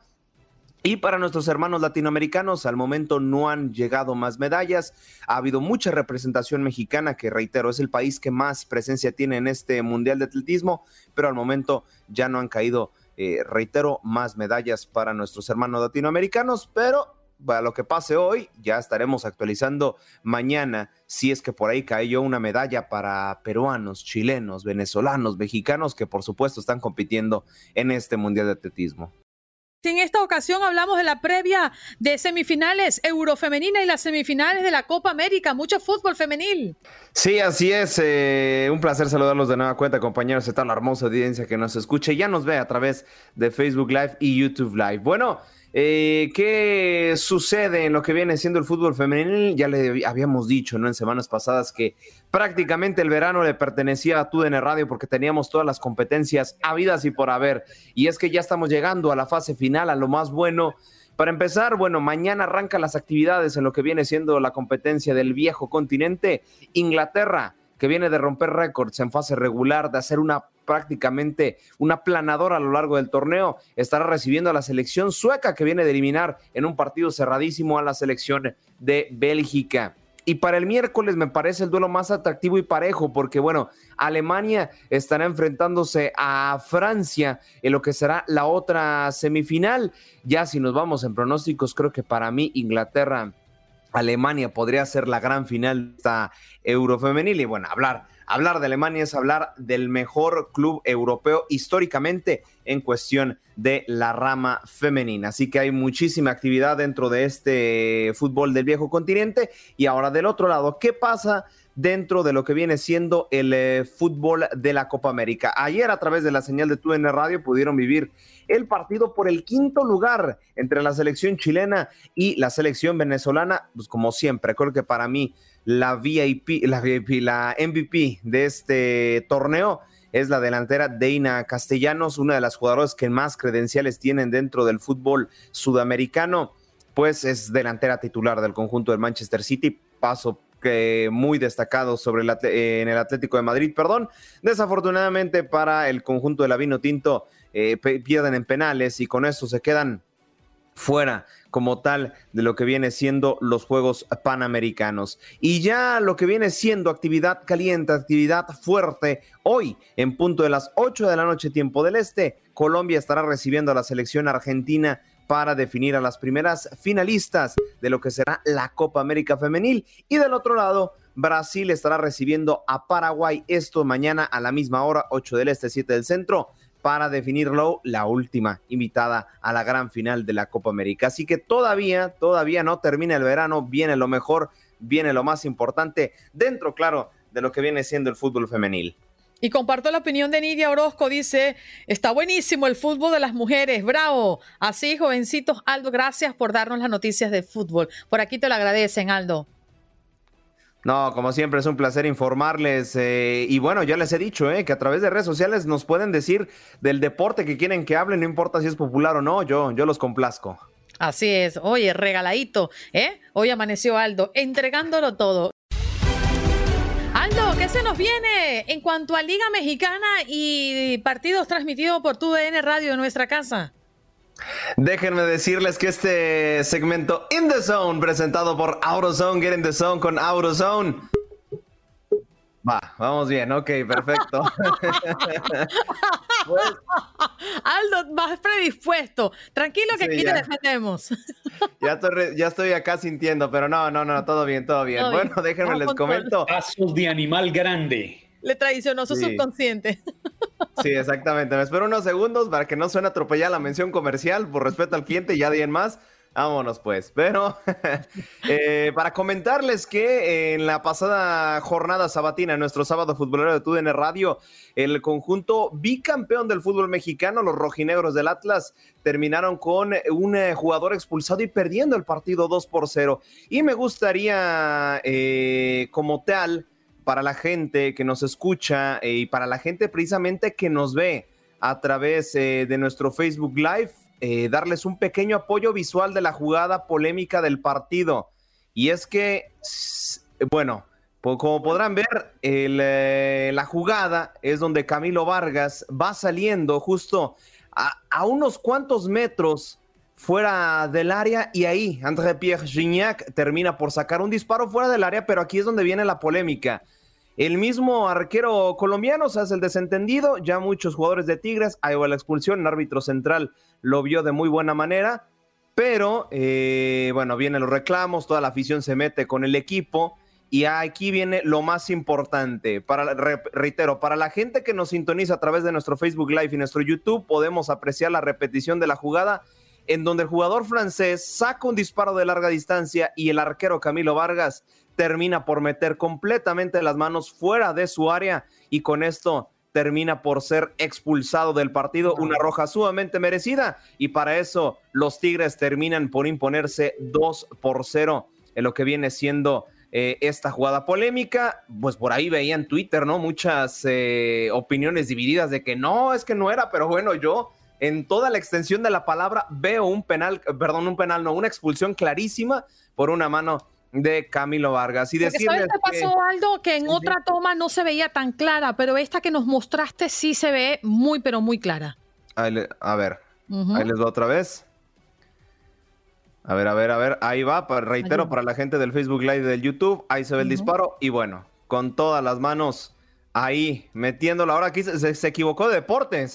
Y para nuestros hermanos latinoamericanos, al momento no han llegado más medallas. Ha habido mucha representación mexicana, que reitero, es el país que más presencia tiene en este Mundial de Atletismo, pero al momento ya no han caído, eh, reitero, más medallas para nuestros hermanos latinoamericanos, pero a lo que pase hoy, ya estaremos actualizando mañana si es que por ahí cayó una medalla para peruanos, chilenos, venezolanos, mexicanos que por supuesto están compitiendo en este Mundial de Atletismo. En esta ocasión hablamos de la previa de semifinales Eurofemenina y las semifinales de la Copa América. Mucho fútbol femenil. Sí, así es. Eh, un placer saludarlos de nueva cuenta, compañeros, de la hermosa audiencia que nos escucha y ya nos ve a través de Facebook Live y YouTube Live. Bueno, eh, ¿Qué sucede en lo que viene siendo el fútbol femenil? Ya le habíamos dicho ¿no? en semanas pasadas que prácticamente el verano le pertenecía a TUDN Radio porque teníamos todas las competencias habidas y por haber. Y es que ya estamos llegando a la fase final, a lo más bueno. Para empezar, bueno, mañana arrancan las actividades en lo que viene siendo la competencia del viejo continente. Inglaterra que viene de romper récords en fase regular, de hacer una prácticamente una planadora a lo largo del torneo, estará recibiendo a la selección sueca que viene de eliminar en un partido cerradísimo a la selección de Bélgica. Y para el miércoles me parece el duelo más atractivo y parejo, porque bueno, Alemania estará enfrentándose a Francia en lo que será la otra semifinal. Ya si nos vamos en pronósticos, creo que para mí Inglaterra Alemania podría ser la gran final de esta Eurofemenil. Y bueno, hablar, hablar de Alemania es hablar del mejor club europeo históricamente en cuestión de la rama femenina. Así que hay muchísima actividad dentro de este fútbol del viejo continente. Y ahora del otro lado, ¿qué pasa? Dentro de lo que viene siendo el eh, fútbol de la Copa América. Ayer a través de la señal de TUN Radio pudieron vivir el partido por el quinto lugar entre la selección chilena y la selección venezolana, pues como siempre, creo que para mí la VIP, la la MVP de este torneo es la delantera Deina Castellanos, una de las jugadoras que más credenciales tienen dentro del fútbol sudamericano, pues es delantera titular del conjunto del Manchester City, paso muy destacado sobre el, en el Atlético de Madrid, perdón. Desafortunadamente para el conjunto de la Vino Tinto eh, pierden en penales y con eso se quedan fuera como tal de lo que viene siendo los Juegos Panamericanos. Y ya lo que viene siendo actividad caliente, actividad fuerte, hoy en punto de las 8 de la noche tiempo del Este, Colombia estará recibiendo a la selección argentina para definir a las primeras finalistas de lo que será la Copa América Femenil. Y del otro lado, Brasil estará recibiendo a Paraguay esto mañana a la misma hora, 8 del Este, 7 del Centro para definirlo la última invitada a la gran final de la Copa América. Así que todavía, todavía no termina el verano, viene lo mejor, viene lo más importante dentro, claro, de lo que viene siendo el fútbol femenil. Y comparto la opinión de Nidia Orozco, dice, está buenísimo el fútbol de las mujeres, bravo. Así, jovencitos, Aldo, gracias por darnos las noticias de fútbol. Por aquí te lo agradecen, Aldo. No, como siempre es un placer informarles eh, y bueno, ya les he dicho eh, que a través de redes sociales nos pueden decir del deporte que quieren que hablen, no importa si es popular o no, yo, yo los complazco. Así es, oye, regaladito, ¿eh? Hoy amaneció Aldo, entregándolo todo. ¿Qué se nos viene en cuanto a Liga Mexicana y partidos transmitidos por tu DN Radio en nuestra casa? Déjenme decirles que este segmento In the Zone, presentado por AutoZone, Get in the Zone con AutoZone. Va, vamos bien, ok, perfecto. Pues, Aldo, vas predispuesto. Tranquilo que aquí te defendemos. ya, estoy, ya estoy acá sintiendo, pero no, no, no, todo bien, todo bien. bueno, déjenme les comento. Pasos de animal grande. Le traicionó su subconsciente. Sí, exactamente. Me espero unos segundos para que no suene atropellada la mención comercial por respeto al cliente y ya alguien más. Vámonos pues. Pero eh, para comentarles que en la pasada jornada sabatina, nuestro sábado futbolero de TUDN Radio, el conjunto bicampeón del fútbol mexicano, los rojinegros del Atlas, terminaron con un eh, jugador expulsado y perdiendo el partido 2 por 0. Y me gustaría, eh, como tal, para la gente que nos escucha y para la gente precisamente que nos ve a través de nuestro Facebook Live, eh, darles un pequeño apoyo visual de la jugada polémica del partido. Y es que, bueno, como podrán ver, eh, la jugada es donde Camilo Vargas va saliendo justo a, unos cuantos metros fuera del área y ahí André Pierre Gignac termina por sacar un disparo fuera del área, pero aquí es donde viene la polémica. El mismo arquero colombiano se hace el desentendido, ya muchos jugadores de Tigres, hay la expulsión, el árbitro central lo vio de muy buena manera, Pero, eh, bueno, vienen los reclamos, toda la afición se mete con el equipo. Y aquí viene lo más importante. Para, reitero, para la gente que nos sintoniza a través de nuestro Facebook Live y nuestro YouTube, podemos apreciar la repetición de la jugada en donde el jugador francés saca un disparo de larga distancia y el arquero Camilo Vargas termina por meter completamente las manos fuera de su área y con esto termina por ser expulsado del partido, una roja sumamente merecida y para eso los Tigres terminan por imponerse 2 por 0 en lo que viene siendo eh, esta jugada polémica, pues por ahí veía en Twitter, ¿no? Muchas eh, opiniones divididas de que no, es que no era, pero bueno, yo en toda la extensión de la palabra veo un penal, perdón, un penal, no, una expulsión clarísima por una mano de Camilo Vargas. Y decirles ¿Sabes qué pasó, Aldo? Que en otra toma no se veía tan clara, pero esta que nos mostraste sí se ve muy, pero muy clara. a ver, ahí les doy otra vez. A ver, a ver, a ver, ahí va, reitero, para la gente del Facebook Live y del YouTube, ahí se ve el disparo y bueno, con todas las manos ahí metiéndolo. Ahora aquí se, equivocó de deporte,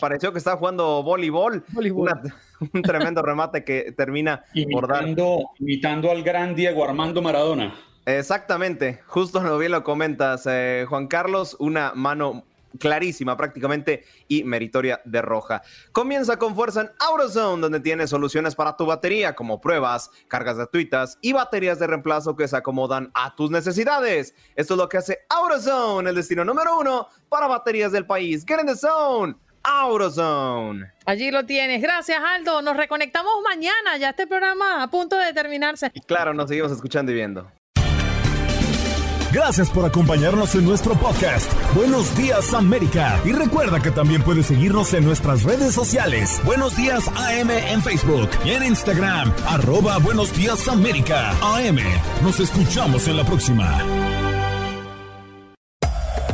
pareció que estaba jugando voleibol. un tremendo remate que termina imitando, Imitando al gran Diego Armando Maradona. Exactamente, justo lo bien lo comentas, eh, Juan Carlos, una mano clarísima prácticamente y meritoria de Roja. Comienza con fuerza en AutoZone, donde tienes soluciones para tu batería, como pruebas, cargas gratuitas y baterías de reemplazo que se acomodan a tus necesidades. Esto es lo que hace AutoZone, el destino número uno para baterías del país. Get in the zone. AutoZone. Allí lo tienes. Gracias, Aldo. Nos reconectamos mañana. Ya este programa a punto de terminarse. claro, nos seguimos escuchando y viendo. Gracias por acompañarnos en nuestro podcast. Buenos días América. Y recuerda que también puedes seguirnos en nuestras redes sociales. Buenos días AM en Facebook y en Instagram. Arroba Buenos días América. AM. Nos escuchamos en la próxima.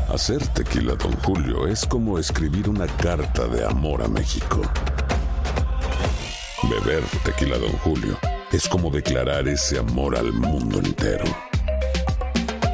Hacer tequila, don Julio, es como escribir una carta de amor a México. Beber tequila, don Julio, es como declarar ese amor al mundo entero.